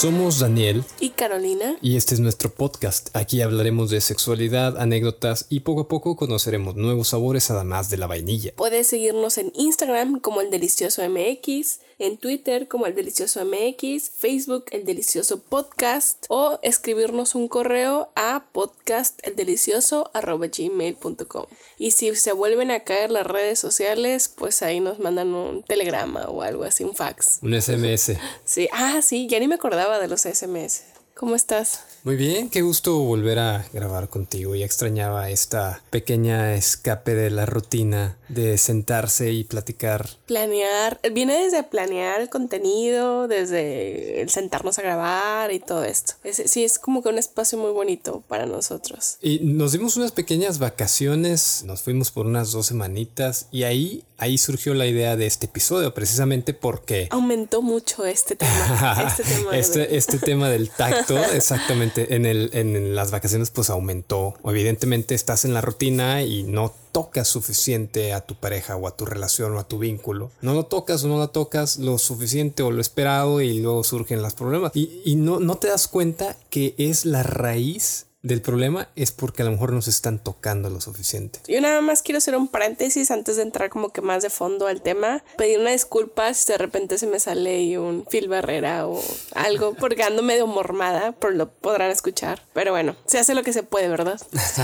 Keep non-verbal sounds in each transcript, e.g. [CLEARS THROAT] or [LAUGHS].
Somos Daniel y Carolina. y este es nuestro podcast. Aquí hablaremos de sexualidad, anécdotas y poco a poco conoceremos nuevos sabores además de la vainilla. Puedes seguirnos en Instagram como el delicioso MX, en Twitter como el delicioso MX, Facebook el delicioso podcast o escribirnos un correo a podcasteldelicioso@gmail.com. Y si se vuelven a caer las redes sociales, pues ahí nos mandan un telegrama o algo así, un fax. Un SMS. Sí, ah, sí, ya ni me acordaba de los SMS. ¿Cómo estás? Muy bien, qué gusto volver a grabar contigo. Ya extrañaba esta pequeña escape de la rutina de sentarse y platicar. Planear, viene desde planear el contenido, desde el sentarnos a grabar y todo esto. Es- sí, es como que un espacio muy bonito para nosotros. Y nos dimos unas pequeñas vacaciones, nos fuimos por unas dos semanitas y ahí, ahí surgió la idea de este episodio, precisamente porque Aumentó mucho este tema. [LAUGHS] este tema este, este tema del tacto, [LAUGHS] exactamente, en, el, en las vacaciones pues aumentó. Evidentemente estás en la rutina y no tocas suficiente a tu pareja o a tu relación o a tu vínculo. No lo tocas o no la tocas lo suficiente o lo esperado y luego surgen los problemas. Y, y no, no te das cuenta que es la raíz del problema es porque a lo mejor no se están tocando lo suficiente. Yo nada más quiero hacer un paréntesis antes de entrar como que más de fondo al tema. Pedir una disculpa si de repente se me sale ahí un Phil Barrera o algo [LAUGHS] porque ando medio mormada, por lo podrán escuchar. Pero bueno, se hace lo que se puede, ¿verdad?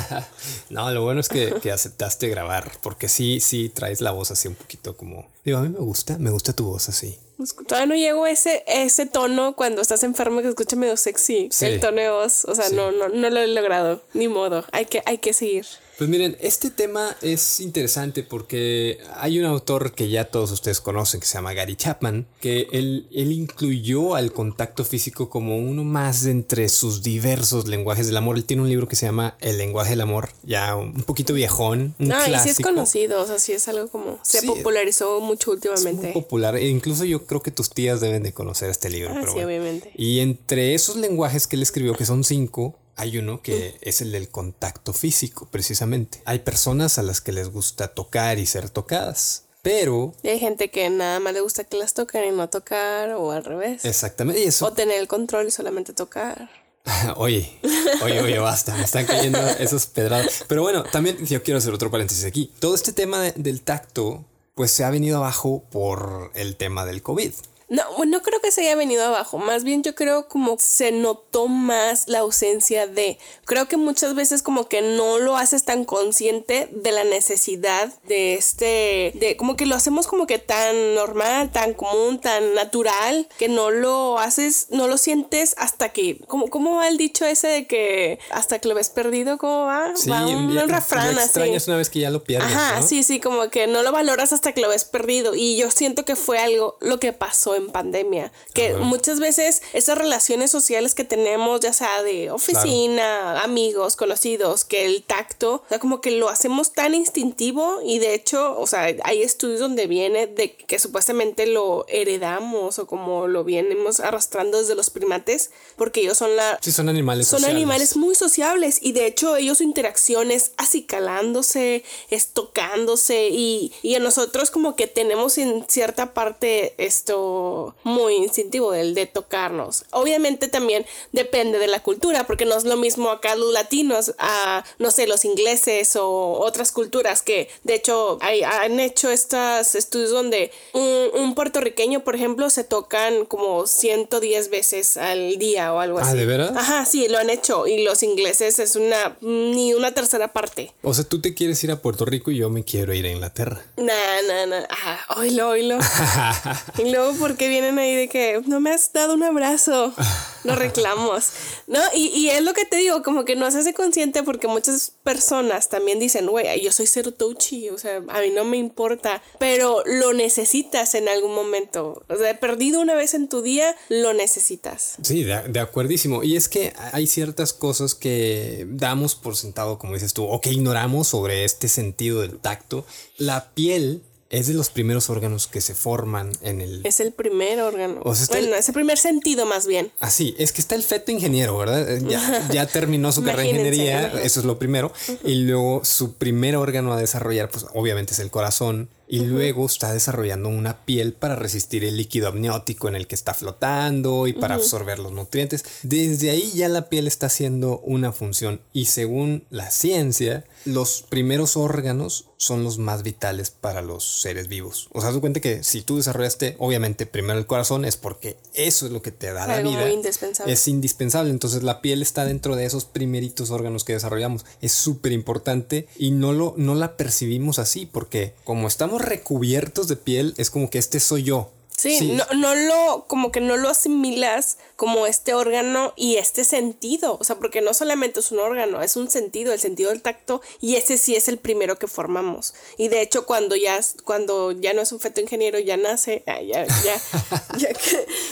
[LAUGHS] no, lo bueno es que, que aceptaste grabar, porque sí, sí traes la voz así un poquito como. Digo, a mí me gusta, me gusta tu voz así. Todavía no llego ese, ese tono cuando estás enfermo que escucha medio sexy. Sí. El tono de voz. O sea, Sí. no, no, no lo he logrado. Ni modo. Hay que, hay que seguir. Pues miren, este tema es interesante porque hay un autor que ya todos ustedes conocen que se llama Gary Chapman, que él, él incluyó al contacto físico como uno más de entre sus diversos lenguajes del amor. Él tiene un libro que se llama El lenguaje del amor, ya un poquito viejón, un No, y sí es clásico. conocido. O sea, sí es algo como. Se Sí. popularizó mucho muy últimamente. popular. E incluso yo creo que tus tías deben de conocer este libro. Ah, pero sí, bueno. obviamente. Y entre esos lenguajes que él escribió, que son cinco, hay uno que es el del contacto físico, precisamente. Hay personas a las que les gusta tocar y ser tocadas, pero Y hay gente que nada más le gusta que las toquen y no tocar, o al revés. exactamente, y eso, O tener el control y solamente tocar. [LAUGHS] oye, oye, oye, basta, me están cayendo esos pedrados. Pero bueno, también yo quiero hacer otro paréntesis aquí. Todo este tema de- del tacto, pues se ha venido abajo por el tema del COVID. No, bueno, no creo que se haya venido abajo. Más bien yo creo como se notó más la ausencia de. Creo que muchas veces como que no lo haces tan consciente de la necesidad de este. de como que lo hacemos como que tan normal, tan común, tan natural, que no lo haces, no lo sientes hasta que. ¿Cómo, cómo va el dicho ese de que hasta que lo ves perdido? ¿Cómo va? Sí, va un, refrán así. extrañas una vez que ya lo pierdes. Ajá, ¿no? sí, sí, como que no lo valoras hasta que lo ves perdido. Y yo siento que fue algo lo que pasó en pandemia. Que muchas veces esas relaciones sociales que tenemos, ya sea de oficina, amigos, conocidos, que el tacto, o sea, como que lo hacemos tan instintivo y de hecho, o sea, hay estudios donde viene de que supuestamente lo heredamos o como lo vienemos arrastrando desde los primates, porque ellos son la, Sí, son animales. son sociales. animales muy sociables y de hecho ellos su interacción es acicalándose, es tocándose y, y a nosotros como que tenemos en cierta parte esto muy instintivo del de tocarnos. Obviamente también depende de la cultura porque no es lo mismo acá los latinos a no sé los ingleses o otras culturas que de hecho hay, han hecho estos estudios donde un, un puertorriqueño por ejemplo se tocan como 110 veces al día o algo Ah, así. ¿de veras? Ajá, sí, lo han hecho. Y los ingleses es una ni una tercera parte. O sea, tú te quieres ir a Puerto Rico y yo me quiero ir a Inglaterra. Nah, nah, nah. Ah, oílo, oílo. [LAUGHS] y luego, ¿por porque vienen ahí de que no me has dado un abrazo. Los [LAUGHS] reclamos. ¿No? Y, y es lo que te digo, como que no se hace consciente porque muchas personas también dicen, güey, yo soy cero touchy, o sea, a mí no me importa, pero lo necesitas en algún momento. O sea, perdido una vez en tu día, lo necesitas. Sí, de, de acuerdísimo. Y es que hay ciertas cosas que damos por sentado, como dices tú, o que ignoramos sobre este sentido del tacto. La piel es de los primeros órganos que se forman en el... Es el primer órgano. bueno, es el primer sentido más bien. Así, es que está el feto ingeniero, ¿verdad? Eh, ya, [LAUGHS] ya terminó su carrera de ingeniería, eso es lo primero. Y luego su primer órgano a desarrollar, pues obviamente es el corazón y luego está desarrollando una piel para resistir el líquido amniótico en el que está flotando y para absorber los nutrientes. Desde ahí ya la piel está haciendo una función y según la ciencia, los primeros órganos son los más vitales para los seres vivos. O sea, te cuenta que si tú desarrollaste, obviamente, primero el corazón es porque eso es lo que te da la vida. indispensable. Es indispensable. Entonces la piel está dentro de esos primeritos órganos que desarrollamos. Es súper importante y no, lo, no la percibimos así porque como estamos recubiertos de piel, es como que este soy yo. Sí, No, no lo, como que no lo asimilas como este órgano y este sentido. O sea, porque no solamente es un órgano, es un sentido, el sentido del tacto, y ese sí es el primero que formamos. Y de hecho, cuando ya, cuando ya no es un feto ingeniero, ya nace, ah, ya, ya, ya,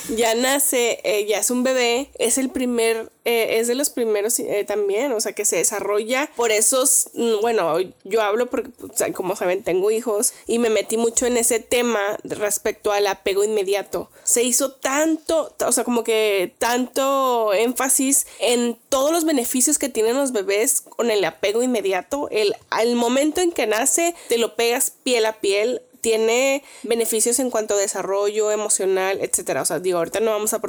[LAUGHS] ya, nace, eh, ya es un bebé, es el primer eh, es de los primeros eh, también, o sea, que se desarrolla por esos, mm, bueno, yo hablo porque, como saben, tengo hijos y me metí mucho en ese tema respecto al apego inmediato. Se hizo tanto, o sea, como que tanto énfasis en todos los beneficios que tienen los bebés con el apego inmediato, el, al momento en que nace, te lo pegas piel a piel, tiene beneficios en cuanto a desarrollo emocional, etcétera. O sea, digo, ahorita no vamos a,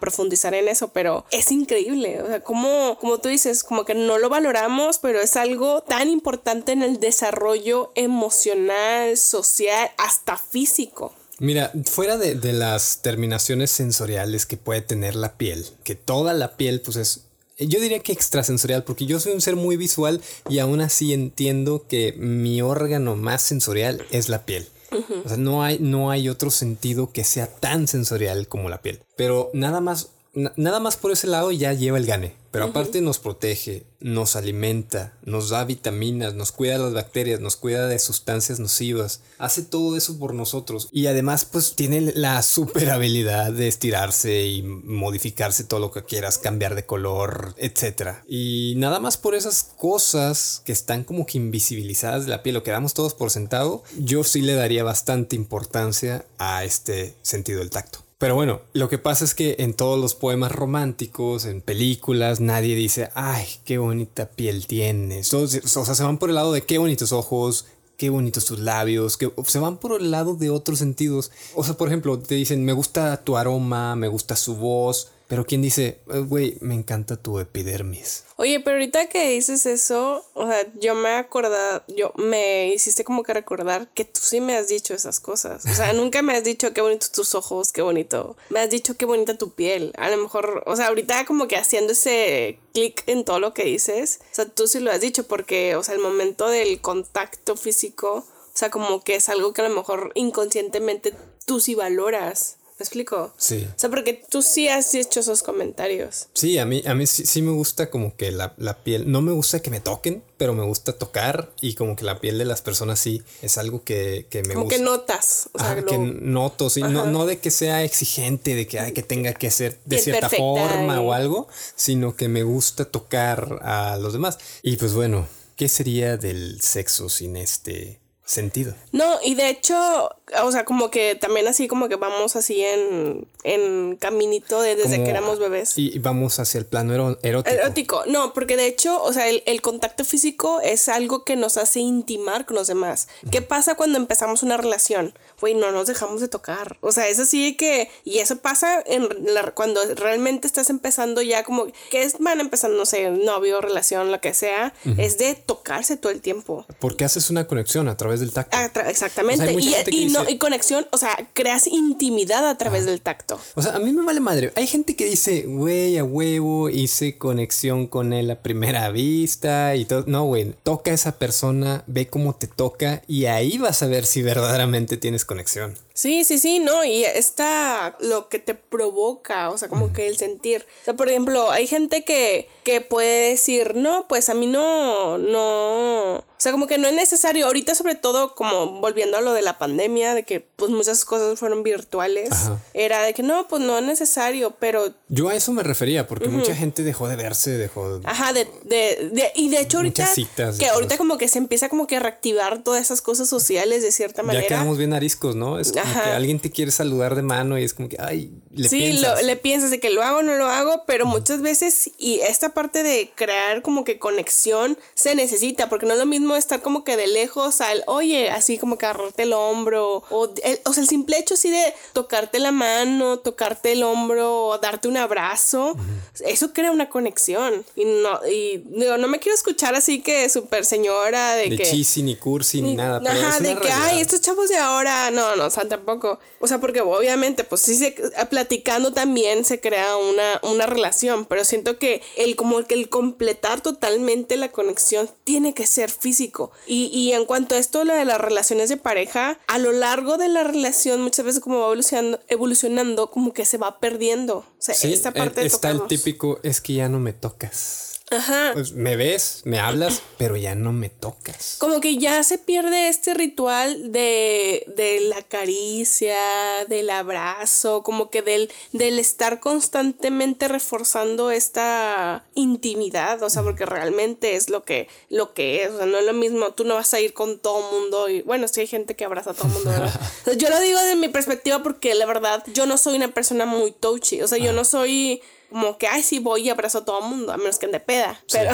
profundizar en eso, pero es increíble. O sea, como, como tú dices, como que no lo valoramos, pero es algo tan importante en el desarrollo emocional, social, hasta físico. Mira, fuera de, de, las terminaciones sensoriales que puede tener la piel, que toda la piel pues es yo diría que extrasensorial, porque yo soy un ser muy visual y aún así entiendo que mi órgano más sensorial es la piel. O sea, no hay, no hay otro sentido que sea tan sensorial como la piel. Pero nada más, nada más por ese lado ya lleva el gane. Pero aparte nos protege, nos alimenta, nos da vitaminas, nos cuida de las bacterias, nos cuida de sustancias nocivas, hace todo eso por nosotros. Y además pues tiene la super habilidad de estirarse y modificarse todo lo que quieras, cambiar de color, etc. Y nada más por esas cosas que están como que invisibilizadas de la piel, lo que damos todos por sentado, yo sí le daría bastante importancia a este sentido del tacto. Pero bueno, lo que pasa es que en todos los poemas románticos, en películas, nadie dice, ay, qué bonita piel tienes. o sea, se van por el lado de qué bonitos ojos, qué bonitos tus labios, que se van por el lado de otros sentidos. O sea, por ejemplo, te dicen, me gusta tu aroma, me gusta su voz, pero quien dice, eh, güey, me encanta tu epidermis. Oye, pero ahorita que dices eso, o sea, yo me acordado, yo me hiciste como que recordar que tú sí me has dicho esas cosas. O sea, [LAUGHS] nunca me has dicho qué bonitos tus ojos, qué bonito. Me has dicho qué bonita tu piel. A lo mejor, o sea, ahorita como que haciendo ese clic en todo lo que dices, o sea, tú sí lo has dicho porque, o sea, el momento del contacto físico, o sea, como que es algo que a lo mejor inconscientemente tú sí valoras. ¿Me explico? Sí. O sea, porque tú sí has hecho esos comentarios. Sí, a mí, a mí sí, me gusta como que la, piel, no me gusta que me toquen, pero me gusta tocar y como que la piel de las personas sí es algo que, que me como gusta. que notas. O sea, que noto, sí. No, no, de que sea exigente, de que, que tenga que ser de cierta forma o algo, sino que me gusta tocar a los demás. Y pues bueno, ¿qué sería del sexo sin este sentido. No, y de hecho, o sea, como que también así como que vamos así en, en caminito de desde que éramos bebés. Y vamos hacia el plano erótico. Erótico, no, porque de hecho, o sea, el, contacto físico es algo que nos hace intimar con los demás. ¿Qué pasa cuando empezamos una relación? Güey, no nos dejamos de tocar. O sea, es así que, y eso pasa en cuando realmente estás empezando ya como, que es, van empezando, no sé, novio, relación, lo que sea, es de tocarse todo el tiempo. Porque haces una conexión a través del tacto. exactamente. y, no, y conexión, o sea, creas intimidad a través del tacto. O sea, a mí me vale madre. Hay gente que dice, güey, a huevo, hice conexión con él a primera vista y todo. No, güey, toca a esa persona, ve cómo te toca y ahí vas a ver si verdaderamente tienes conexión. Sí, sí, sí, no, y está lo que te provoca, o sea, como que el sentir. O sea, por ejemplo, hay gente que, que puede decir, no, pues a mí no, no, o sea, como que no es necesario. Ahorita, sobre todo, como volviendo a lo de la pandemia, de que pues muchas cosas fueron virtuales, era de que no, pues no es necesario, pero. Yo a eso me refería, porque mucha gente dejó de verse, dejó. Ajá, de. de, de y de hecho, ahorita. Citas que ahorita, como que se empieza como que a reactivar todas esas cosas sociales de cierta manera. Ya quedamos bien ariscos, ¿no? Es como que alguien te quiere saludar de mano y es como que, ay, le sí, piensas. Sí, le piensas de que lo hago o no lo hago, pero muchas veces, y esta parte de crear como que conexión se necesita, porque no es lo mismo estar como que de lejos al, oye, así como que agarrarte el hombro, o, el, o sea, el simple hecho así de tocarte la mano, tocarte el hombro, o darte un abrazo, eso crea una conexión. Y no, y digo, no me quiero escuchar así que súper señora de, de que... ni cursi, ni, nada. ajá, de que, ay, estos chavos de ahora, no, no, sea, tampoco. O sea, porque obviamente, pues sí, se, platicando también se crea una, una relación, pero siento que el como que el completar totalmente la conexión tiene que ser físico. Y, y en cuanto a esto, lo de las relaciones de pareja, a lo largo de la relación, muchas veces como va evolucionando, evolucionando como que se va perdiendo. O sea, esta parte de está el típico, es que ya no me tocas. Ajá. Pues me ves, me hablas, [CLEARS THROAT] pero ya no me tocas. Como que ya se pierde este ritual de, de la caricia, del abrazo, como que del, del estar constantemente reforzando esta intimidad, o sea, porque realmente es lo que, lo que es, o sea, no es lo mismo, tú no vas a ir con todo el mundo y bueno, sí hay gente que abraza a todo el mundo, [LAUGHS] yo lo digo de mi perspectiva porque la verdad yo no soy una persona muy touchy, o sea, yo no soy como que, ay, sí voy y abrazo a todo el mundo, a menos que de peda. Pero,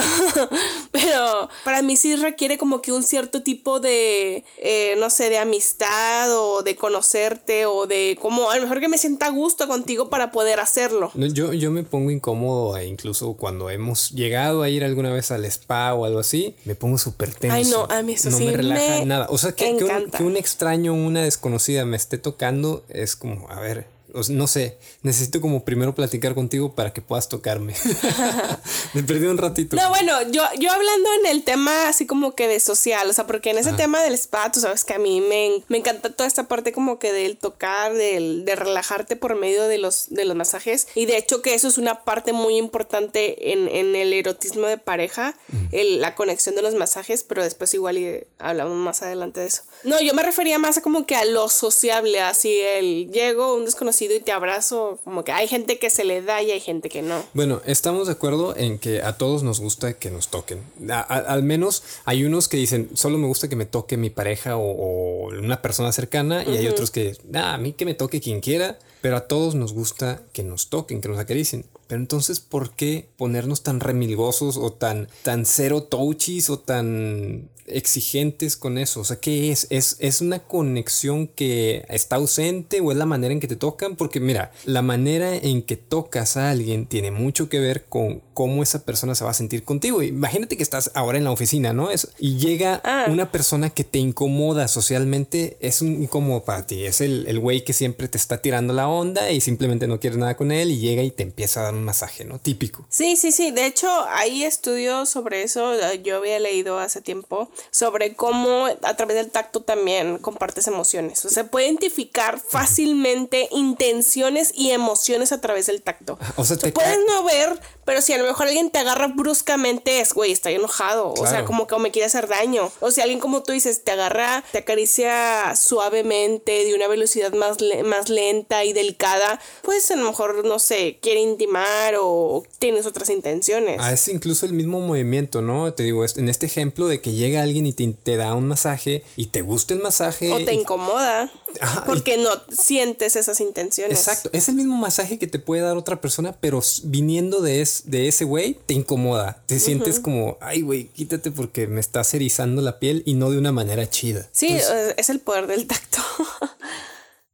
[LAUGHS] pero para mí sí requiere como que un cierto tipo de, eh, no sé, de amistad o de conocerte o de como, a lo mejor que me sienta a gusto contigo para poder hacerlo. yo, yo me pongo incómodo e incluso cuando hemos llegado a ir alguna vez al spa o algo así, me pongo súper tenso. Ay, no, a mí eso no me relaja nada. O sea, que, que, un, que un extraño, una desconocida me esté tocando es como, a ver, no sé, necesito como primero platicar contigo para que puedas tocarme. [LAUGHS] [LAUGHS] Me perdí un ratito. No, bueno, yo, yo hablando en el tema así como que de social, o sea, porque en ese tema del spa, tú sabes que a mí me, me encanta toda esta parte como que del tocar, del, de relajarte por medio de los, de los masajes. Y de hecho que eso es una parte muy importante en, en el erotismo de pareja, el, la conexión de los masajes, pero después igual y hablamos más adelante de eso. No, yo me refería más a como que a lo sociable, así el llego, un desconocido y te abrazo, como que hay gente que se le da y hay gente que no. Bueno, estamos de acuerdo en que a todos nos gusta que nos toquen. al menos hay unos que dicen, solo me gusta que me toque mi pareja o, una persona cercana y hay otros que, a mí que me toque quien quiera, pero a todos nos gusta que nos toquen, que nos acaricien. Pero entonces, ¿por qué ponernos tan remilgosos o tan, tan cero touchies o tan exigentes con eso? O sea, ¿qué es? es? ¿Es una conexión que está ausente o es la manera en que te tocan? Porque mira, la manera en que tocas a alguien tiene mucho que ver con cómo esa persona se va a sentir contigo. Imagínate que estás ahora en la oficina, ¿no? Es, y llega ah. una persona que te incomoda socialmente, es un incómodo para ti. Es el güey que siempre te está tirando la onda y simplemente no quieres nada con él y llega y te empieza a dar un masaje, ¿no? Típico. Sí, sí, sí. De hecho, hay estudios sobre eso. Yo había leído hace tiempo sobre cómo a través del tacto también compartes emociones. O sea, se puede identificar fácilmente intenciones y emociones a través del tacto. O sea, te puedes no ver, pero si a lo mejor alguien te agarra bruscamente, es, güey, está enojado. O sea, como que me quiere hacer daño. O si alguien, como tú dices, te agarra, te acaricia suavemente, de una velocidad más, más lenta y delicada, pues a lo mejor, no sé, quiere intimar o tienes otras intenciones. Ah, es incluso el mismo movimiento, ¿no? Te digo, en este ejemplo de que llega alguien y te, da un masaje y te gusta el masaje. O te incomoda. porque no sientes esas intenciones. Exacto. Es el mismo masaje que te puede dar otra persona, pero viniendo de, de ese güey, te incomoda. Te sientes como, ay, güey, quítate porque me estás erizando la piel y no de una manera chida. Sí, es el poder del tacto. [LAUGHS]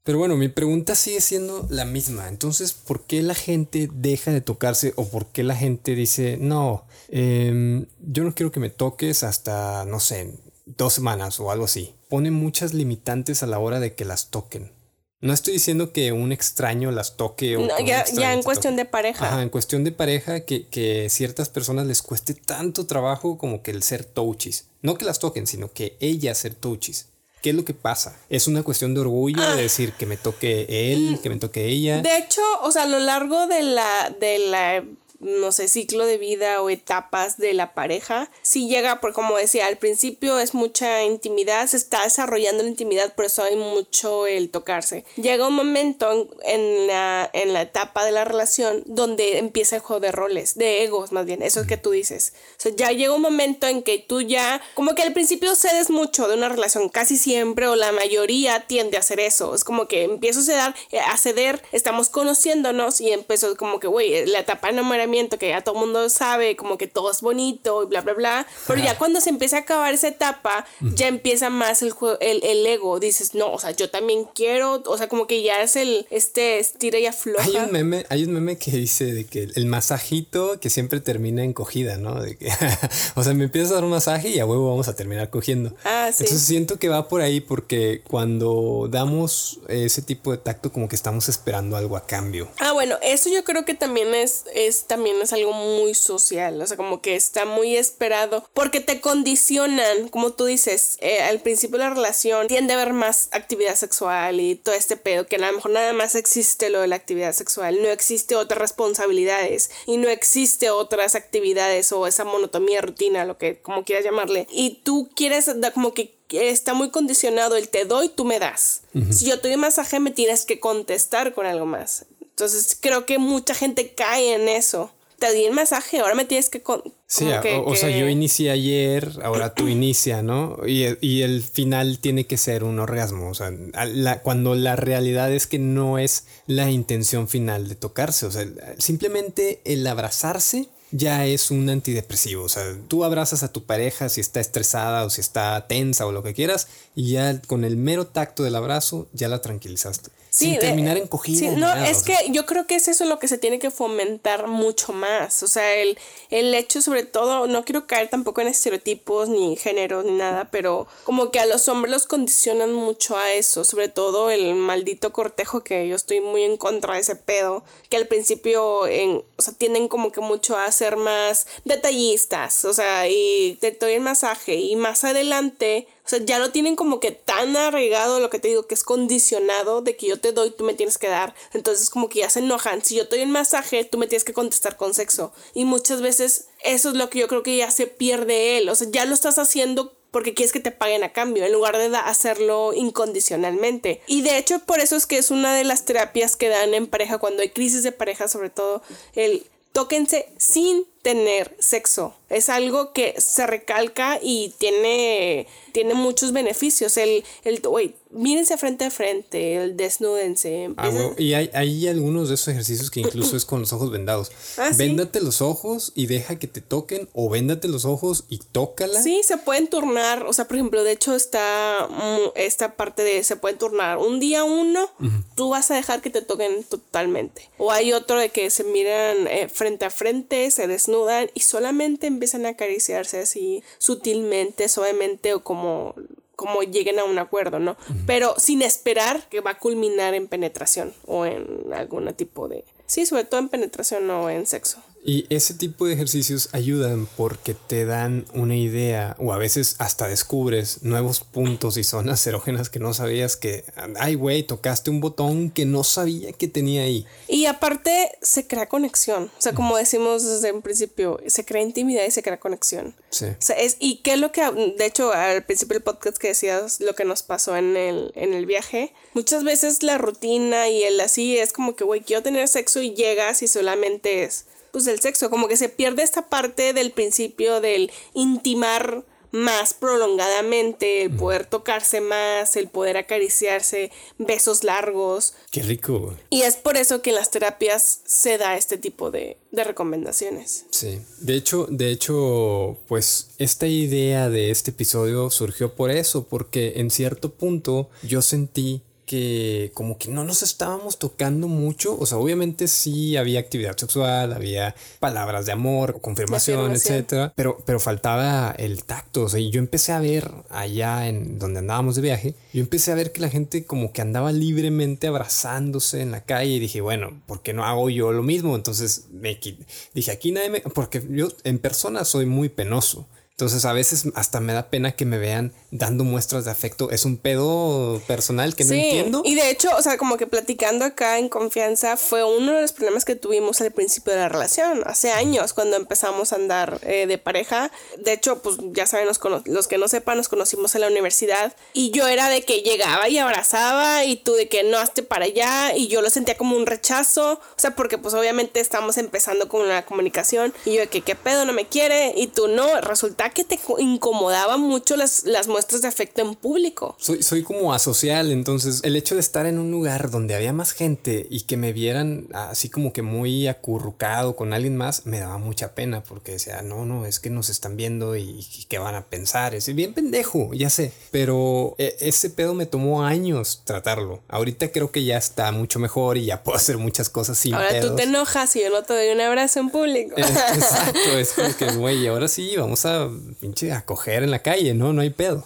Pero bueno, mi pregunta sigue siendo la misma. Entonces, ¿por qué la gente deja de tocarse o por qué la gente dice, no, em, yo no quiero que me toques hasta, no sé, dos semanas o algo así? Pone muchas limitantes a la hora de que las toquen. No estoy diciendo que un extraño las toque o... ya, en cuestión de pareja. Ajá, en cuestión de pareja que, que ciertas personas les cueste tanto trabajo como que el ser touchis. No que las toquen, sino que ellas ser touchis. ¿Qué es lo que pasa? ¿Es una cuestión de orgullo de decir que me toque él, Mm. que me toque ella? De hecho, o sea, a lo largo de la, de la no sé, ciclo de vida o etapas de la pareja, si llega, por como decía, al principio es mucha intimidad, se está desarrollando la intimidad, por eso hay mucho el tocarse. Llega un momento en, la, en la etapa de la relación donde empieza el juego de roles, de egos más bien, eso es que tú dices. O sea, ya llega un momento en que tú ya, como que al principio cedes mucho de una relación, casi siempre o la mayoría tiende a hacer eso. Es como que empiezo a ceder, estamos conociéndonos y empezó como que, güey, la etapa de enamoramiento que ya todo el mundo sabe, como que todo es bonito y bla, bla, bla. Pero ya cuando se empieza a acabar esa etapa, ya empieza más el, el, el ego. Dices, no, o sea, yo también quiero, o sea, como que ya es el, este, estira y afloja. Hay un meme, hay un meme que dice de que el masajito que siempre termina en cogida, ¿no? De que, [LAUGHS] o sea, me empiezas a dar un masaje y a huevo vamos a terminar cogiendo. Ah, sí. Entonces siento que va por ahí porque cuando damos ese tipo de tacto como que estamos esperando algo a cambio. Ah, bueno, eso yo creo que también es, es, también es algo muy social, o sea, como que está muy esperado, porque te condicionan, como tú dices, eh, al principio de la relación tiende a haber más actividad sexual y todo este pedo, que a lo mejor nada más existe lo de la actividad sexual, no existe otras responsabilidades y no existe otras actividades o esa monotomía, rutina, lo que como quieras llamarle, y tú quieres como que está muy condicionado el te doy, tú me das. Si yo te doy masaje, me tienes que contestar con algo más. Entonces creo que mucha gente cae en eso. Te di el masaje, ahora me tienes que... Con Sí, que, o, o que... sea, yo inicié ayer, ahora tú inicia, ¿no? Y, y, el final tiene que ser un orgasmo, o sea, la, cuando la realidad es que no es la intención final de tocarse, o sea, simplemente el abrazarse ya es un antidepresivo. O sea, tú abrazas a tu pareja si está estresada o si está tensa o lo que quieras, y ya con el mero tacto del abrazo ya la tranquilizaste. Sí, sin terminar en cogida. Sí, no, es que yo creo que es eso lo que se tiene que fomentar mucho más. O sea, el, el hecho, sobre todo, no quiero caer tampoco en estereotipos, ni géneros, ni nada, pero como que a los hombres los condicionan mucho a eso. Sobre todo el maldito cortejo, que yo estoy muy en contra de ese pedo. Que al principio, en, o sea, tienden como que mucho a ser más detallistas. O sea, y te doy el masaje. Y más adelante. O sea, ya lo tienen como que tan arraigado lo que te digo, que es condicionado de que yo te doy, tú me tienes que dar. Entonces como que ya se enojan. Si yo te doy el masaje, tú me tienes que contestar con sexo. Y muchas veces eso es lo que yo creo que ya se pierde él. O sea, ya lo estás haciendo porque quieres que te paguen a cambio, en lugar de hacerlo incondicionalmente. Y de hecho, por eso es que es una de las terapias que dan en pareja, cuando hay crisis de pareja, sobre todo, el tóquense sin tener sexo. Es algo que se recalca y tiene, tiene muchos beneficios. El, el wait, mírense frente a frente, desnúdense. Ah, bueno, y hay, hay, algunos de esos ejercicios que incluso es con los ojos vendados. ¿Ah, Véndate ¿sí? los ojos y deja que te toquen, o véndate los ojos y tócala. Sí, se pueden turnar. O sea, por ejemplo, de hecho, está esta parte de se pueden turnar. Un día uno, uh -huh. tú vas a dejar que te toquen totalmente. O hay otro de que se miran eh, frente a frente, se desnudan y solamente empiezan a acariciarse así sutilmente, suavemente o como como lleguen a un acuerdo, ¿no? Pero sin esperar que va a culminar en penetración o en algún tipo de... Sí, sobre todo en penetración o en sexo. Y ese tipo de ejercicios ayudan porque te dan una idea o a veces hasta descubres nuevos puntos y zonas [LAUGHS] erógenas que no sabías que, ay güey, tocaste un botón que no sabía que tenía ahí. Y aparte se crea conexión, o sea, como decimos desde un principio, se crea intimidad y se crea conexión. Sí. O sea, es, y qué es lo que, de hecho, al principio del podcast que decías lo que nos pasó en el, en el viaje, muchas veces la rutina y el así es como que, güey, quiero tener sexo y llegas y solamente es pues el sexo, como que se pierde esta parte del principio del intimar más prolongadamente, el poder tocarse más, el poder acariciarse, besos largos. Qué rico. Y es por eso que en las terapias se da este tipo de, de recomendaciones. Sí, de hecho, de hecho, pues esta idea de este episodio surgió por eso, porque en cierto punto yo sentí que como que no nos estábamos tocando mucho, o sea, obviamente sí había actividad sexual, había palabras de amor, confirmación, etcétera, pero, pero faltaba el tacto, o sea, y yo empecé a ver allá en donde andábamos de viaje, yo empecé a ver que la gente como que andaba libremente abrazándose en la calle y dije, bueno, ¿por qué no hago yo lo mismo? Entonces me dije, aquí nadie me, porque yo en persona soy muy penoso. Entonces a veces hasta me da pena que me vean dando muestras de afecto. Es un pedo personal que no entiendo. Y de hecho, o sea, como que platicando acá en confianza fue uno de los problemas que tuvimos al principio de la relación, hace años, cuando empezamos a andar eh, de pareja. De hecho, pues ya saben, los, los que no sepan, nos conocimos en la universidad y yo era de que llegaba y abrazaba y tú de que no hazte para allá y yo lo sentía como un rechazo. O sea, porque pues obviamente estamos empezando con una comunicación y yo de que qué pedo no me quiere y tú no. Resulta que te incomodaba mucho las, las muestras de afecto en público. Soy, soy como asocial, entonces el hecho de estar en un lugar donde había más gente y que me vieran así como que muy acurrucado con alguien más, me daba mucha pena porque decía, no, no, es que nos están viendo y, qué van a pensar. Es bien pendejo, ya sé, pero e, ese pedo me tomó años tratarlo. Ahorita creo que ya está mucho mejor y ya puedo hacer muchas cosas sin Ahora tú te enojas y yo no te doy un abrazo en público. Exacto, es como que, [LAUGHS] güey, ahora sí, vamos a pinche a coger en la calle, ¿no? No hay pedo.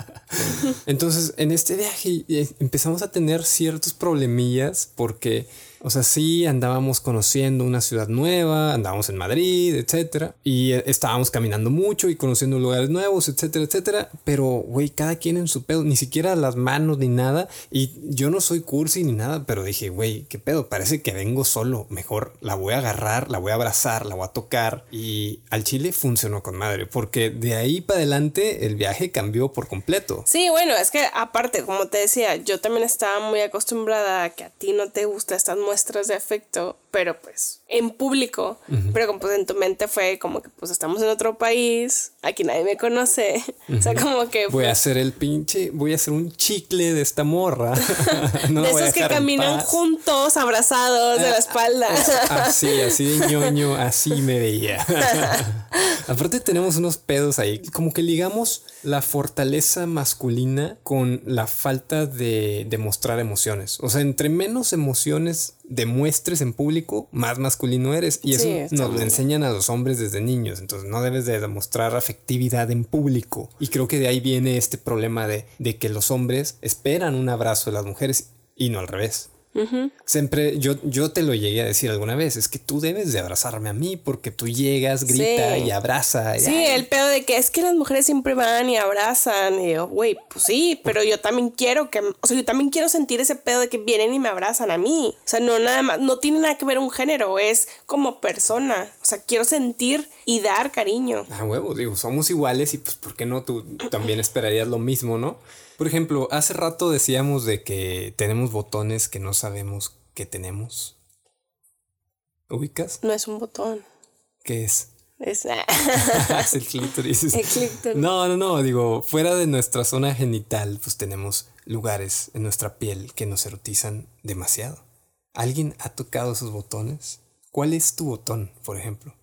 [LAUGHS] Entonces, en este viaje eh, empezamos a tener ciertos problemillas porque o sea, sí andábamos conociendo una ciudad nueva, andábamos en Madrid, etcétera, y eh, estábamos caminando mucho y conociendo lugares nuevos, etcétera, etcétera. Pero, güey, cada quien en su pedo, ni siquiera las manos ni nada. Y yo no soy cursi ni nada, pero dije, güey, qué pedo, parece que vengo solo. Mejor la voy a agarrar, la voy a abrazar, la voy a tocar. Y al chile funcionó con madre, porque de ahí para adelante el viaje cambió por completo. Sí, bueno, es que aparte, como te decía, yo también estaba muy acostumbrada a que a ti no te gusta estar muestras de afecto, pero pues en público, pero como pues en tu mente fue como que pues estamos en otro país, aquí nadie me conoce, o sea, como que... Voy a hacer el pinche, voy a hacer un chicle de esta morra. [LAUGHS] [LAUGHS] de esos que caminan juntos, abrazados de la espalda. así, [LAUGHS] así de ñoño, así me veía. Aparte tenemos unos pedos ahí, como que ligamos la fortaleza masculina con la falta de demostrar emociones. O sea, entre menos emociones demuestres en público, más masculino eres. Y eso nos lo enseñan a los hombres desde niños. Entonces no debes de demostrar afectividad en público. Y creo que de ahí viene este problema de, de que los hombres esperan un abrazo de las mujeres y no al revés. Siempre yo, yo te lo llegué a decir alguna vez, es que tú debes de abrazarme a mí porque tú llegas, grita y abraza. sí, el pedo de que es que las mujeres siempre van y abrazan y yo, güey, pues sí, pero yo también quiero que, o sea, yo también quiero sentir ese pedo de que vienen y me abrazan a mí. O sea, no nada más, no tiene nada que ver un género, es como persona. O sea, quiero sentir y dar cariño. Ah, huevo, digo, somos iguales y pues, ¿por qué no tú también esperarías lo mismo, no? Por ejemplo, hace rato decíamos de que tenemos botones que no sabemos que tenemos. ¿Ubicas? No es un botón. ¿Qué es? Es, [LAUGHS] el clítoris. No, no, no, digo, fuera de nuestra zona genital, pues tenemos lugares en nuestra piel que nos erotizan demasiado. ¿Alguien ha tocado esos botones? ¿Cuál es tu botón, por ejemplo?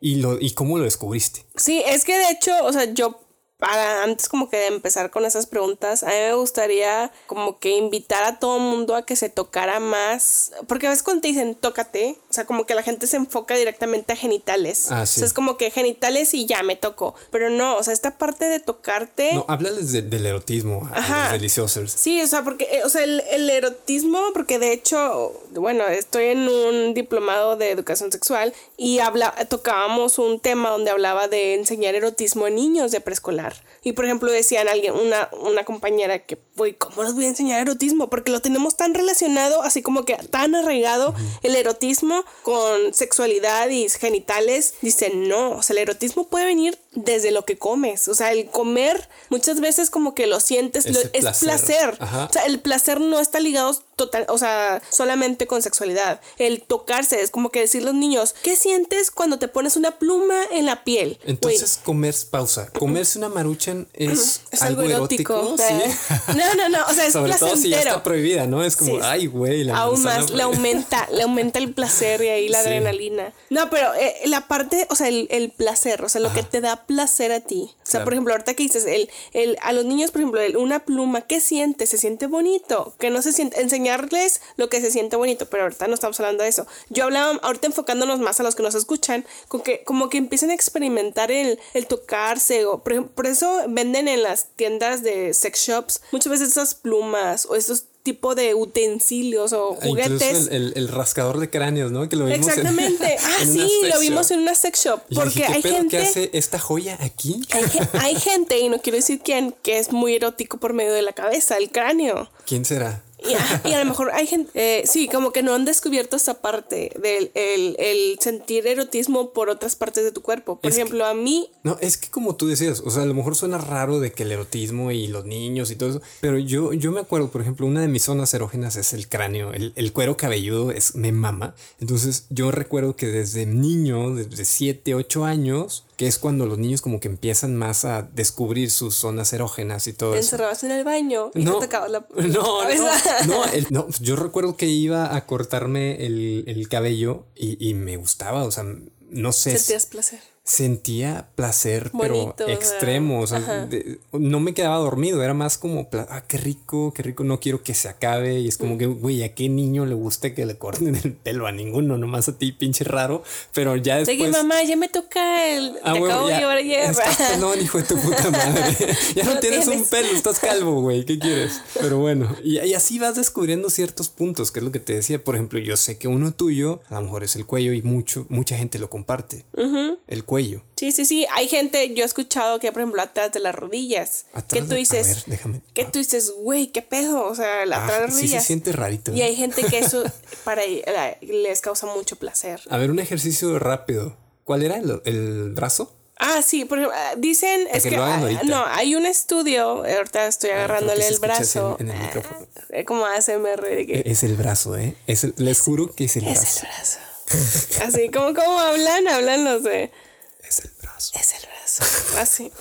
¿Y, lo, ¿Y cómo lo descubriste? Sí, es que de hecho, o sea, yo para antes como que de empezar con esas preguntas, a mí me gustaría como que invitar a todo mundo a que se tocara más, porque a veces cuando te dicen tócate, o sea, como que la gente se enfoca directamente a genitales. Ah, O sea, es como que genitales y ya me toco, pero no, o sea, esta parte de tocarte... No, háblales del erotismo, Ajá. deliciosos. Sí, o sea, porque, eh, o sea, el, el erotismo, porque de hecho, bueno, estoy en un diplomado de educación sexual y habla, tocábamos un tema donde hablaba de enseñar erotismo a niños de preescolar. Y por ejemplo decían alguien, una, una compañera que, güey, ¿cómo les voy a enseñar erotismo? Porque lo tenemos tan relacionado, así como que tan arraigado el erotismo con sexualidad y genitales. Dicen, no, o sea, el erotismo puede venir desde lo que comes. O sea, el comer muchas veces como que lo sientes, es, placer. O sea, el placer no está ligado total, o sea, solamente con sexualidad. El tocarse es como que decir los niños, ¿qué sientes cuando te pones una pluma en la piel? Entonces, comer, pausa, comerse una maruchan es, algo, erótico. [LAUGHS] No, no, no, o sea, es Sobre todo si ya está prohibida, ¿no? Es como, ay, güey, la Aún más, le aumenta, le aumenta el placer y ahí la [LAUGHS] adrenalina. No, pero eh, la parte, o sea, el, placer, o sea, lo que te da placer a ti. O sea, por ejemplo, ahorita que dices, el, el, a los niños, por ejemplo, una pluma, ¿qué siente? ¿Se siente bonito? Que no se siente, enseñarles lo que se siente bonito, pero ahorita no estamos hablando de eso. Yo hablaba, ahorita enfocándonos más a los que nos escuchan, con que como que empiecen a experimentar el, el tocarse, o por, por eso venden en las tiendas de sex shops muchas veces esas plumas o esos tipo de utensilios o E Incluso juguetes. el, el- el rascador de cráneos, ¿no? Que lo vimos en- Exactamente. [LAUGHS] ah, en una sí, lo vimos en una sex shop. Yo Porque dije, ¿qué hay pedo? gente. ¿Qué hace esta joya aquí? Hay gente, y no quiero decir quién, que es muy erótico por medio de la cabeza, el cráneo. ¿Quién será? Y a, y a lo mejor hay gente, eh, sí, como que no han descubierto esta parte del el, el sentir erotismo por otras partes de tu cuerpo. Por Es que- ejemplo, a mí, No, es que como tú decías, o sea, a lo mejor suena raro de que el erotismo y los niños y todo eso, pero yo, yo me acuerdo, por ejemplo, una de mis zonas erógenas es el cráneo, el, el cuero cabelludo es, me mama. Entonces yo recuerdo que desde niño, desde 7, 8 años, que es cuando los niños como que empiezan más a descubrir sus zonas erógenas y todo te encerrabas en el baño y No, te tocabas la [LAUGHS] no, no, no, el- no, yo recuerdo que iba a cortarme el, el cabello y, y me gustaba, o sea, no sé. Sentías placer. Sentía placer, Bonito, pero extremo. O sea, de- no me quedaba dormido, era más como, ah, qué rico, qué rico, no quiero que se acabe. Y es como que, güey, ¿a qué niño le gusta que le corten el pelo? A ninguno, nomás a ti, pinche raro. Pero ya De después. mamá, ya me toca el. Ah, te acabo de ya, llevar hierba. Estás [LAUGHS] pelón, hijo de tu puta madre. [LAUGHS] ya no, No tienes, un pelo, estás calvo, güey. ¿Qué quieres? Pero bueno, y, y así vas descubriendo ciertos puntos, que es lo que te decía. Por ejemplo, yo sé que uno tuyo, a lo mejor es el cuello y mucho, mucha gente lo comparte. El cuello. Sí, sí, sí. Hay gente, yo he escuchado que, por ejemplo, atrás de las rodillas. Atrás que tú de- a dices. ver, déjame- Que tú dices, güey, qué pedo. O sea, la Ah, atrás de las sí se rodillas. siente rarito. Y ¿eh? hay gente que eso [LAUGHS] para les causa mucho placer. A ver, un ejercicio rápido. ¿Cuál era? ¿El, el brazo? Ah, sí, por ejemplo, ah, dicen, es que ah, no, hay un estudio, ahorita estoy agarrándole porque el brazo, en- en el micrófono. eh, como ASMR, de que Es el brazo, ¿eh? Es el- les juro que es el es brazo. el brazo. [LAUGHS] Así, como, como hablan, hablan los de, brazo. es el brazo, así.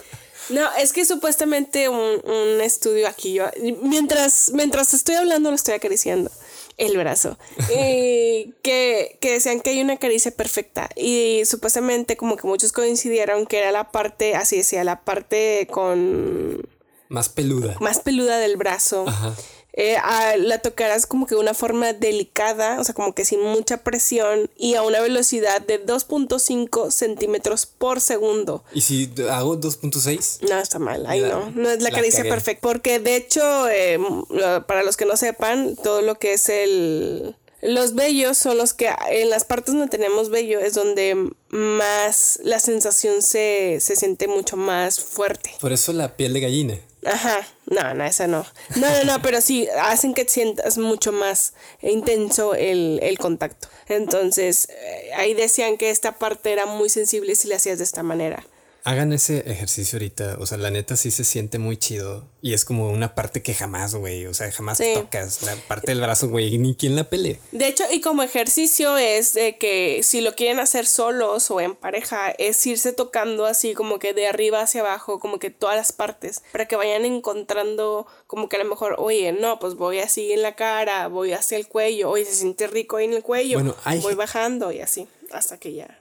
No, es que supuestamente un, un estudio aquí, yo, mientras, mientras estoy hablando lo estoy acariciando, el brazo, eh, [LAUGHS] que, que decían que hay una caricia perfecta y supuestamente como que muchos coincidieron que era la parte, así decía, la parte con Más peluda. más peluda del brazo. Ajá. Eh, a- la tocarás como que de una forma delicada, o sea, como que sin mucha presión y a una velocidad de 2.5 centímetros por segundo. ¿Y si hago 2.6? No, está mal, ahí no, no es la, la caricia cagué. perfecta. Porque de hecho, eh, m- lo- para los que no sepan, todo lo que es el... Los vellos son los que en las partes donde tenemos vello es donde más la sensación se, se siente mucho más fuerte. Por eso la piel de gallina. Ajá, no, no, esa no. No, no, no, pero sí hacen que sientas mucho más intenso el, el contacto. Entonces, eh, ahí decían que esta parte era muy sensible si la hacías de esta manera. Hagan ese ejercicio ahorita. O sea, la neta sí se siente muy chido. Y es como una parte que jamás, güey. O sea, jamás Sí. tocas. La parte del brazo, güey. Ni quien la pelee. De hecho, y como ejercicio es de que si lo quieren hacer solos o en pareja, es irse tocando así como que de arriba hacia abajo, como que todas las partes, para que vayan encontrando como que a lo mejor, oye, no, pues voy así en la cara, voy hacia el cuello, oye, se siente rico ahí en el cuello, Bueno, hay voy bajando y así, hasta que ya,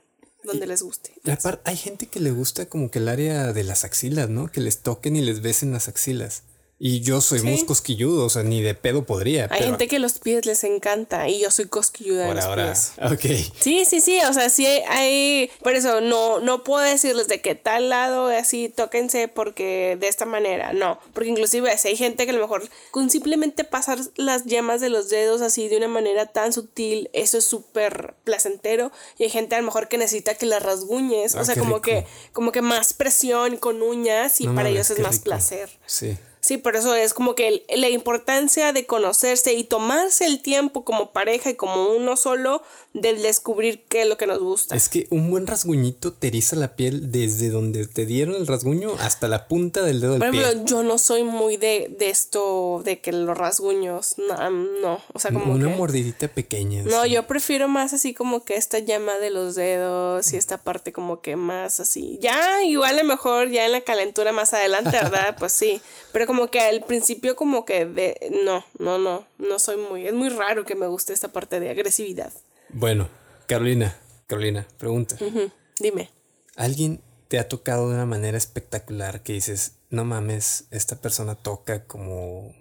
donde les guste. Y aparte, hay gente que le gusta como que el área de las axilas, ¿no? Que les toquen y les besen las axilas. Y yo soy muy Sí. cosquilludo, o sea, ni de pedo podría. Hay pero gente que los pies les encanta y yo soy cosquilluda Ahora, los ahora. pies. Ok. Sí, sí, sí, o sea, sí hay, por eso no, no puedo decirles de que tal lado así tóquense porque de esta manera, no, porque inclusive si hay gente que a lo mejor con simplemente pasar las yemas de los dedos así de una manera tan sutil, eso es súper placentero y hay gente a lo mejor que necesita que las rasguñes, Ah, o sea, qué como rico. que, como que más presión con uñas y No para ellos es qué más rico. placer. Sí. Sí, por eso es como que la importancia de conocerse y tomarse el tiempo como pareja y como uno solo del descubrir qué es lo que nos gusta. Es que un buen rasguñito te eriza la piel desde donde te dieron el rasguño hasta la punta del dedo del Por pie. ejemplo, yo no soy muy de, de esto, de que los rasguños, no, no, o sea, como Una que... mordidita pequeña. No, así. yo prefiero más así como que esta llama de los dedos y esta parte como que más así. Ya, igual a lo mejor ya en la calentura más adelante, ¿verdad? [LAUGHS] Pues sí. Pero como que al principio como que de... No, no, no, no soy muy... Es muy raro que me guste esta parte de agresividad. Bueno, Carolina, Carolina, pregunta. Dime. ¿Alguien te ha tocado de una manera espectacular que dices, no mames, esta persona toca como,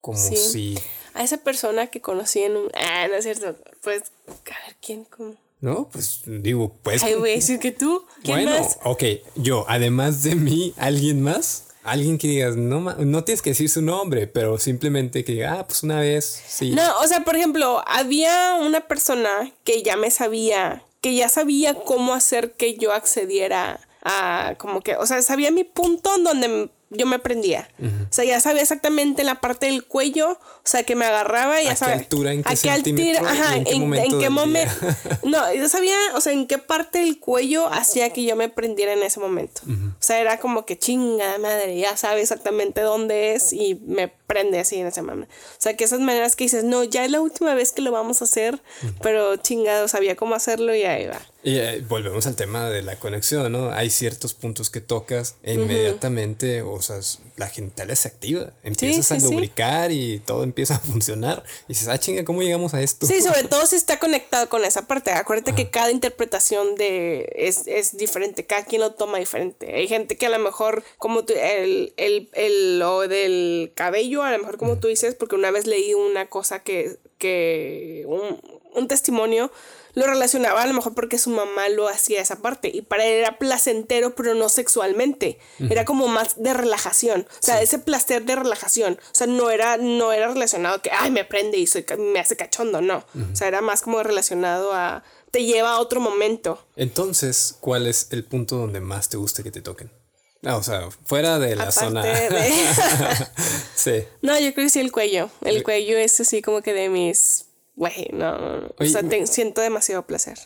como Sí. si, A esa persona que conocí en un... Ah, no es cierto. Pues, a ver, ¿quién? ¿Cómo? ¿no? Pues digo, pues... Ay, voy a decir que tú. ¿Quién bueno, más? ok, yo, además de mí, ¿alguien más? Alguien que digas, no, no tienes que decir su nombre, pero simplemente que diga, ah, pues una vez, sí. No, o sea, por ejemplo, había una persona que ya me sabía, que ya sabía cómo hacer que yo accediera a, como que, o sea, sabía mi punto en donde yo me prendía. O sea, ya sabía exactamente la parte del cuello, o sea, que me agarraba y ya sabía. ¿A qué altura? ¿En qué a qué altura? Ajá, en qué momento. En momento [LAUGHS] no, yo sabía, o sea, en qué parte del cuello hacía que yo me prendiera en ese momento. O sea, era como que chinga madre, ya sabe exactamente dónde es y me prende así en ese momento. O sea, que esas maneras que dices, no, ya es la última vez que lo vamos a hacer, pero chingado, sabía cómo hacerlo y ahí va. Y eh, volvemos al tema de la conexión, ¿no? Hay ciertos puntos que tocas e inmediatamente, o sea, la genitalia se activa, empiezas a lubricar y todo empieza a funcionar. Y dices, ah, chinga, ¿cómo llegamos a esto? Sí, sobre [LAUGHS] todo si está conectado con esa parte. Acuérdate que cada interpretación de es, es, diferente, cada quien lo toma diferente. Hay gente que a lo mejor, como tú, el, el, el, lo del cabello, a lo mejor como tú dices, porque una vez leí una cosa que, que un, un testimonio lo relacionaba a lo mejor porque su mamá lo hacía esa parte y para él era placentero pero no sexualmente, era como más de relajación, o sea, ese placer de relajación, o sea, no era, no era relacionado que, ay, me prende y soy, me hace cachondo, no, o sea, era más como relacionado a, te lleva a otro momento. Entonces, ¿cuál es el punto donde más te gusta que te toquen? Ah, o sea, fuera de la zona. [LAUGHS] sí. No, yo creo que sí el cuello. El cuello es así como que de mis güey, no, o sea, siento demasiado placer.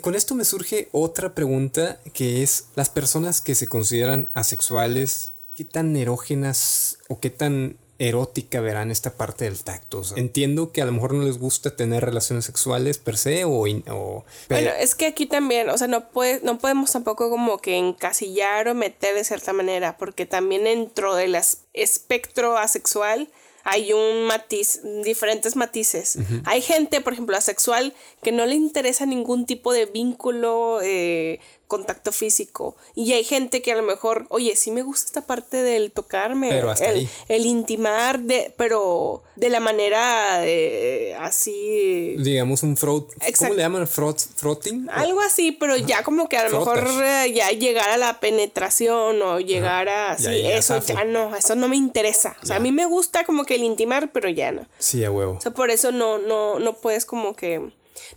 con esto me surge otra pregunta que es, las personas que se consideran asexuales, ¿qué tan erógenas o qué tan erótica verán esta parte del tacto. entiendo que a lo mejor no les gusta tener relaciones sexuales per se o... o bueno, es que aquí también, o sea, no, puede, no podemos tampoco como que encasillar o meter de cierta manera, porque también dentro del espectro asexual hay un matiz, diferentes matices. Hay gente, por ejemplo, asexual, que no le interesa ningún tipo de vínculo, eh, contacto físico. Y hay gente que a lo mejor, oye, sí me gusta esta parte del tocarme, el, intimar, de, pero de la manera así. Digamos un frot. ¿Cómo le llaman? Frot, frotting. Algo así, pero ya como que a lo mejor eh, ya llegar a la penetración o llegar a así, eso ya no, eso no me interesa. O sea, a mí me gusta como que el intimar, pero ya no. Sí, a huevo. O sea, por eso no, no, no puedes como que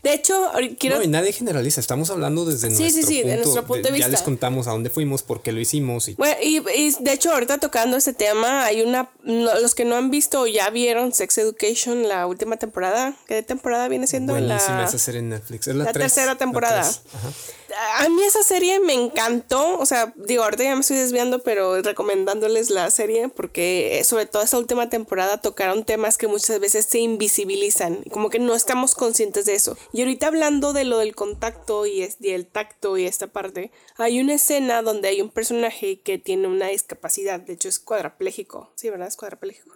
de hecho, quiero... No, y nadie generaliza, estamos hablando desde nuestro, punto, de nuestro punto de, vista. Ya les contamos a dónde fuimos, por qué lo hicimos. Y... Bueno, y, de hecho, ahorita tocando este tema, hay una... Los que no han visto o ya vieron Sex Education, la última temporada. ¿Qué temporada viene siendo? Buenísima esa serie en Netflix. Es la, tercera temporada. Ajá a mí esa serie me encantó, o sea, digo, ahorita ya me estoy desviando, pero recomendándoles la serie porque eh, sobre todo esta última temporada tocaron temas que muchas veces se invisibilizan, como que no estamos conscientes de eso. Y ahorita hablando de lo del contacto y, el tacto y esta parte, hay una escena donde hay un personaje que tiene una discapacidad, de hecho es cuadraplégico, sí, ¿verdad? Es cuadraplégico.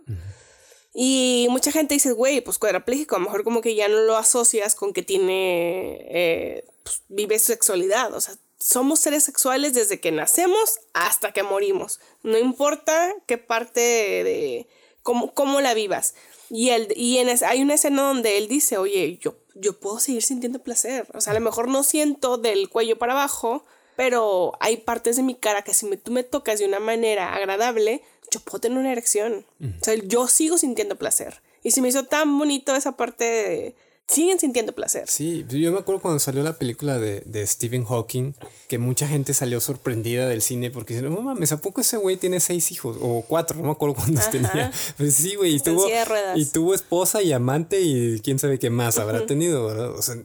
Y mucha gente dice, güey, pues cuadraplégico, a lo mejor como que ya no lo asocias con que tiene, eh, pues, vive su sexualidad. O sea, somos seres sexuales desde que nacemos hasta que morimos. No importa qué parte de, cómo, cómo la vivas. Y, él, y en hay una escena donde él dice, oye, yo, yo puedo seguir sintiendo placer. O sea, a lo mejor no siento del cuello para abajo, pero hay partes de mi cara que si me, tú me tocas de una manera agradable, yo puedo tener una erección. O sea, yo sigo sintiendo placer. Y se me hizo tan bonito esa parte de... Siguen sintiendo placer. Sí, yo me acuerdo cuando salió la película de, de Stephen Hawking, que mucha gente salió sorprendida del cine porque dice, no mames, ¿a poco ese güey tiene seis hijos? O cuatro, no me acuerdo cuántos tenía. [LAUGHS] Pues sí, güey, y tuvo, y tuvo esposa y amante y quién sabe qué más habrá tenido, ¿verdad? O sea,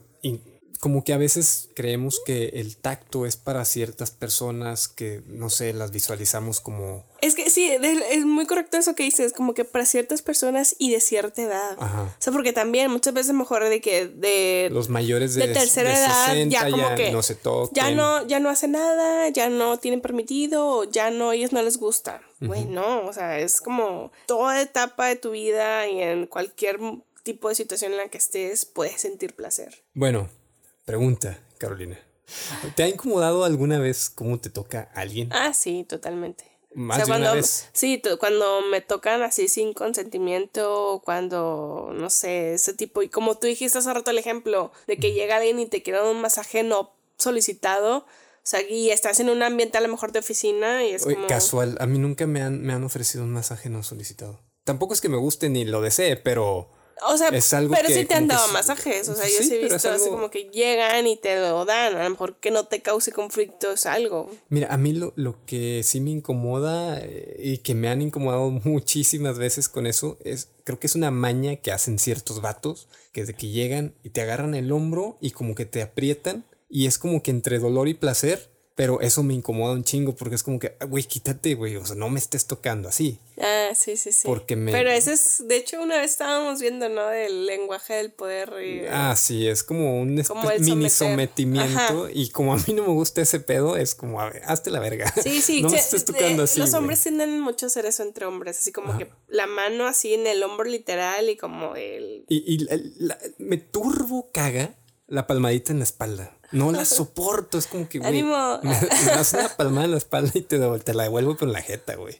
como que a veces creemos que el tacto es para ciertas personas que, no sé, las visualizamos como... Es que sí, es muy correcto eso que dices, como que para ciertas personas y de cierta edad. O sea, porque también muchas veces mejor de que de... Los mayores de, tercera edad ya como que... No se toquen. Ya no, ya no hacen nada, ya no tienen permitido, ya no, ellos no les gusta. Bueno, o sea, es como toda etapa de tu vida y en cualquier tipo de situación en la que estés puedes sentir placer. Bueno, Pregunta, Carolina. ¿Te ha incomodado alguna vez cómo te toca alguien? Ah, sí, totalmente. Más de una vez. Sí, cuando me tocan así sin consentimiento, cuando, no sé, ese tipo, y como tú dijiste hace rato el ejemplo, de que llega alguien y te quiere un masaje no solicitado, o sea, y estás en un ambiente a lo mejor de oficina y es como... Casual, a mí nunca me han, me han ofrecido un masaje no solicitado. Tampoco es que me guste ni lo desee, pero o sea, pero sí te han dado masajes. O sea, yo sí he visto así como que llegan y te lo dan. A lo mejor que no te cause conflicto es algo. Mira, a mí lo, lo que sí me incomoda eh, y que me han incomodado [LAUGHS] muchísimas veces con eso es, creo que es una maña que hacen ciertos vatos, que es de que llegan y te agarran el hombro y como que te aprietan y es como que entre dolor y placer pero eso me incomoda un chingo porque es como que, ah, güey, quítate, güey, o sea, no me estés tocando así. Ah, sí, sí, sí. Porque me... Pero ese es, de hecho, una vez estábamos viendo, ¿no? Del lenguaje del poder. Y, ah, sí, es como un mini sometimiento y como a mí no me gusta ese pedo, es como, a ver, hazte la verga. Sí, sí. [LAUGHS] no me estés tocando así. Los hombres tienden mucho a hacer eso entre hombres, así como que la mano así en el hombro literal y como el... Y, y me turbo caga la palmadita en la espalda. No la soporto, es como que, güey. Me, das una palmada en la espalda y te, te la devuelvo con la jeta, güey.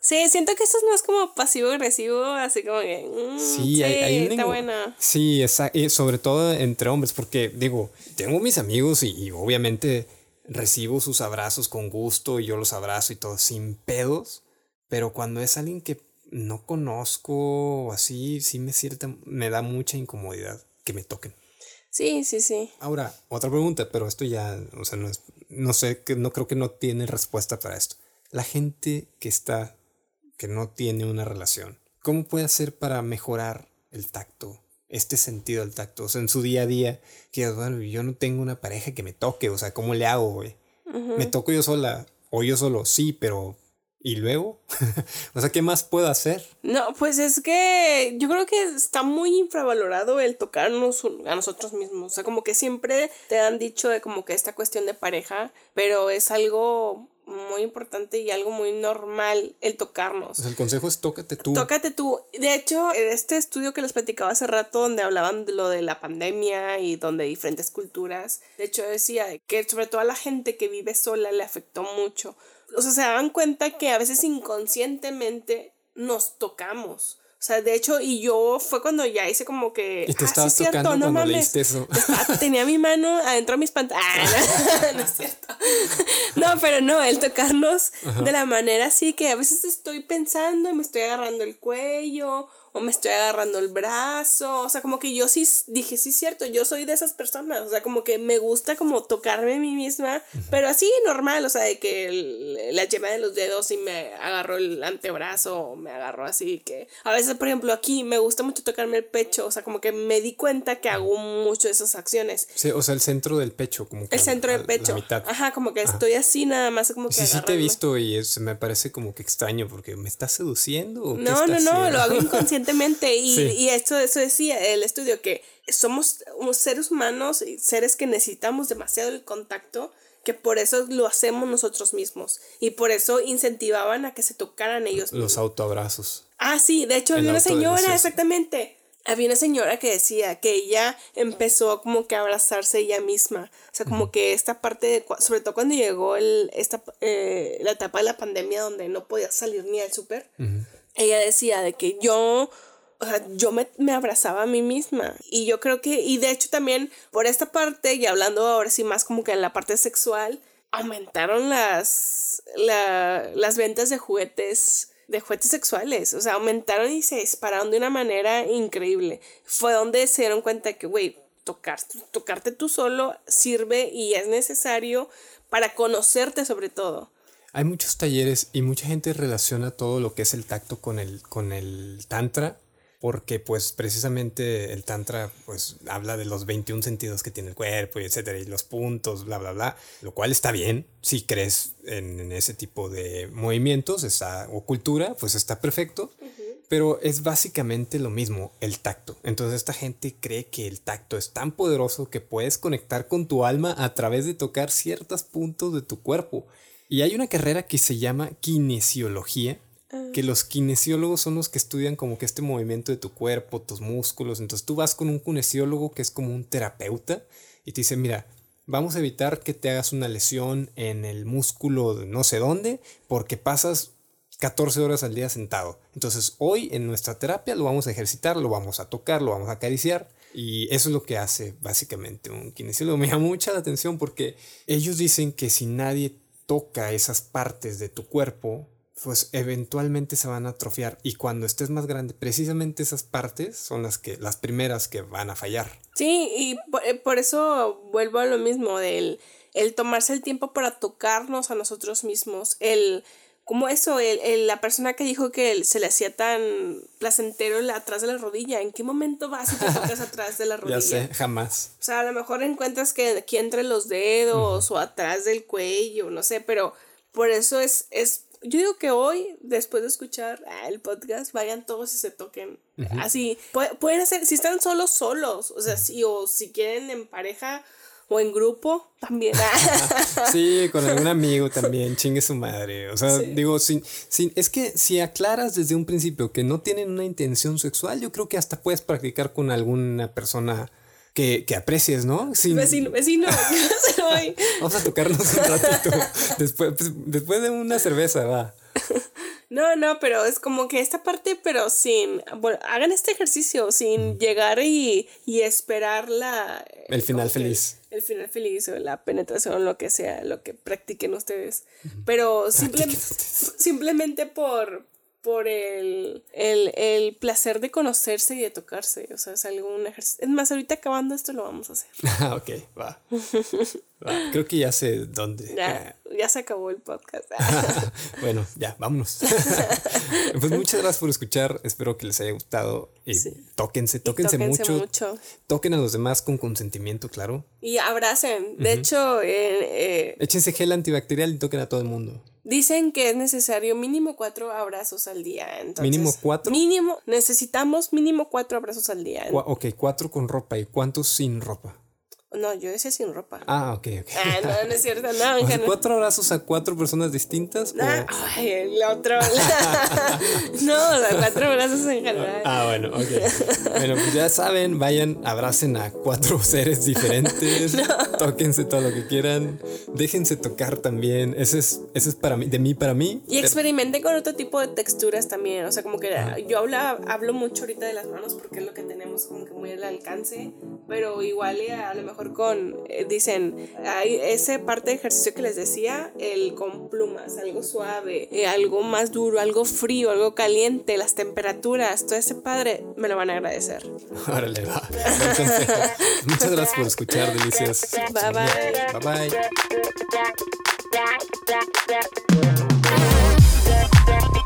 Sí, siento que eso es más como pasivo-agresivo, así como que. Mm, sí, hay, está buena. Sí, sobre todo entre hombres, porque digo, tengo mis amigos y, obviamente recibo sus abrazos con gusto y yo los abrazo y todo sin pedos, pero cuando es alguien que no conozco o así, sí me, cierta, me da mucha incomodidad que me toquen. Sí, sí, sí. Ahora, otra pregunta, pero esto ya, o sea, no, es, no sé, que no creo que no tiene respuesta para esto. La gente que está, que no tiene una relación, ¿cómo puede hacer para mejorar el tacto? Este sentido del tacto, o sea, en su día a día, que bueno, yo no tengo una pareja que me toque, o sea, ¿cómo le hago, güey? ¿Me toco yo sola o yo solo? Sí, pero ¿Y luego? [LAUGHS] o sea, ¿qué más puedo hacer? No, pues es que yo creo que está muy infravalorado el tocarnos a nosotros mismos. O sea, como que siempre te han dicho de como que esta cuestión de pareja, pero es algo muy importante y algo muy normal el tocarnos. El consejo es tócate tú. Tócate tú. De hecho, en este estudio que les platicaba hace rato, donde hablaban de lo de la pandemia y donde diferentes culturas, de hecho decía que sobre todo a la gente que vive sola le afectó mucho o sea, se dan cuenta que a veces inconscientemente nos tocamos. O sea, de hecho, y yo fue cuando ya hice como que. Y te ah, estabas tocando no cuando leíste eso. [LAUGHS] tenía mi mano adentro de mis pantalones. Ah, [LAUGHS] no, es cierto. No, pero no, el tocarnos de la manera así que a veces estoy pensando y me estoy agarrando el cuello o me estoy agarrando el brazo, o sea, como que yo sí dije, sí, cierto, yo soy de esas personas, o sea, como que me gusta como tocarme a mí misma, pero así normal, o sea, de que la yema de los dedos y me agarró el antebrazo, o me agarró así, que a veces, por ejemplo, aquí me gusta mucho tocarme el pecho, o sea, como que me di cuenta que hago mucho de esas acciones. Sí, o sea, el centro del pecho, como que. El centro del pecho. Ajá, como que estoy así nada más, como que. Sí, sí te he visto y es, me parece como que extraño, porque me estás seduciendo. ¿o no, no, no, lo hago inconscientemente. Y, y esto eso decía el estudio que somos seres humanos y seres que necesitamos demasiado el contacto que por eso lo hacemos nosotros mismos. Y por eso incentivaban a que se tocaran ellos los autoabrazos. Ah sí de hecho había una señora exactamente. Había una señora que decía que ella empezó como que a abrazarse ella misma. O sea, como que esta parte de, sobre todo cuando llegó el, esta, eh, la etapa de la pandemia donde no podía salir ni al súper, ella decía de que yo, o sea, yo me, me, abrazaba a mí misma. Y yo creo que, y de hecho también por esta parte, y hablando ahora sí más como que en la parte sexual, aumentaron las, la, las ventas de juguetes de juguetes sexuales, o sea, aumentaron y se dispararon de una manera increíble. Fue donde se dieron cuenta que, güey, tocar, tocarte tú solo sirve y es necesario para conocerte sobre todo. Hay muchos talleres y mucha gente relaciona todo lo que es el tacto con el, con el tantra, porque pues precisamente el tantra pues habla de los 21 sentidos que tiene el cuerpo y etcétera, y los puntos, bla, bla, bla, lo cual está bien, si crees en, ese tipo de movimientos está, o cultura, pues está perfecto. Pero es básicamente lo mismo, el tacto. Entonces esta gente cree que el tacto es tan poderoso que puedes conectar con tu alma a través de tocar ciertos puntos de tu cuerpo. Y hay una carrera que se llama kinesiología, ah. que los kinesiólogos son los que estudian como que este movimiento de tu cuerpo, tus músculos. Entonces tú vas con un kinesiólogo que es como un terapeuta y te dice, mira, vamos a evitar que te hagas una lesión en el músculo de no sé dónde porque pasas 14 horas al día sentado. Entonces hoy en nuestra terapia lo vamos a ejercitar, lo vamos a tocar, lo vamos a acariciar Y eso es lo que hace básicamente un kinesiólogo. [LAUGHS] Me llama mucha la atención porque ellos dicen que si nadie toca esas partes de tu cuerpo, pues eventualmente se van a atrofiar y cuando estés más grande, precisamente esas partes son las que las primeras que van a fallar. Sí, y por, eh, eso vuelvo a lo mismo del el tomarse el tiempo para tocarnos a nosotros mismos, el como eso, el, la persona que dijo que se le hacía tan placentero atrás de la rodilla, ¿en qué momento vas y te [LAUGHS] tocas atrás de la rodilla? Ya sé, jamás. O sea, a lo mejor encuentras que aquí entre los dedos o atrás del cuello, no sé, pero por eso es, es yo digo que hoy, después de escuchar ah, el podcast, vayan todos y se toquen. Así, pueden hacer, si están solos, solos. O sea, si, o si quieren en pareja o en grupo, también. [LAUGHS] sí, con algún amigo también, chingue su madre. O sea, digo, sin, sin, es que si aclaras desde un principio que no tienen una intención sexual, yo creo que hasta puedes practicar con alguna persona que, que aprecies, ¿no? Sin... Vecino, vecino, [LAUGHS] [LAUGHS] Vamos a tocarnos un ratito. Después, pues, después de una cerveza, va. No, no, pero es como que esta parte, pero sin, bueno, hagan este ejercicio sin llegar y, y esperar la... El final feliz. El final feliz o la penetración, lo que sea, lo que practiquen ustedes. Pero simplemente, simplemente por, por el, el, placer de conocerse y de tocarse. O sea, es algún ejercicio. Es más, ahorita acabando esto lo vamos a hacer. [LAUGHS] Ah, ok, va. [LAUGHS] Creo que ya sé dónde. Ya, ya se acabó el podcast. [LAUGHS] bueno, ya, vámonos. [LAUGHS] pues muchas gracias por escuchar. Espero que les haya gustado. Y tóquense, tóquense, mucho. mucho. Toquen a los demás con consentimiento, claro. Y abracen. De hecho, eh, eh, échense gel antibacterial y toquen a todo el mundo. Dicen que es necesario mínimo cuatro abrazos al día. Entonces, ¿Mínimo cuatro? Mínimo, necesitamos mínimo cuatro abrazos al día. ok, cuatro con ropa y cuántos sin ropa. No, yo decía sin ropa. Ah, ok, ok. Ah, no, no es cierto, no. [LAUGHS] ¿Cuatro abrazos a cuatro personas distintas? Ah, ay, el otro. [LAUGHS] no, cuatro abrazos en general. Ah, bueno, ok. Bueno, pues ya saben, vayan, abracen a cuatro [LAUGHS] seres diferentes, tóquense todo lo que quieran, déjense tocar también. Ese es, ese es para mí, de mí para mí. Y experimenten con otro tipo de texturas también. O sea, como que yo hablo, hablo mucho ahorita de las manos porque es lo que tenemos como que muy al alcance, pero igual a lo mejor con, eh, dicen, hay ese parte de ejercicio que les decía, el con plumas, algo suave, eh, algo más duro, algo frío, algo caliente, las temperaturas, todo ese padre, me lo van a agradecer. [LAUGHS] Órale, va. Muchas gracias por escuchar, delicias. Bye bye. Bye bye.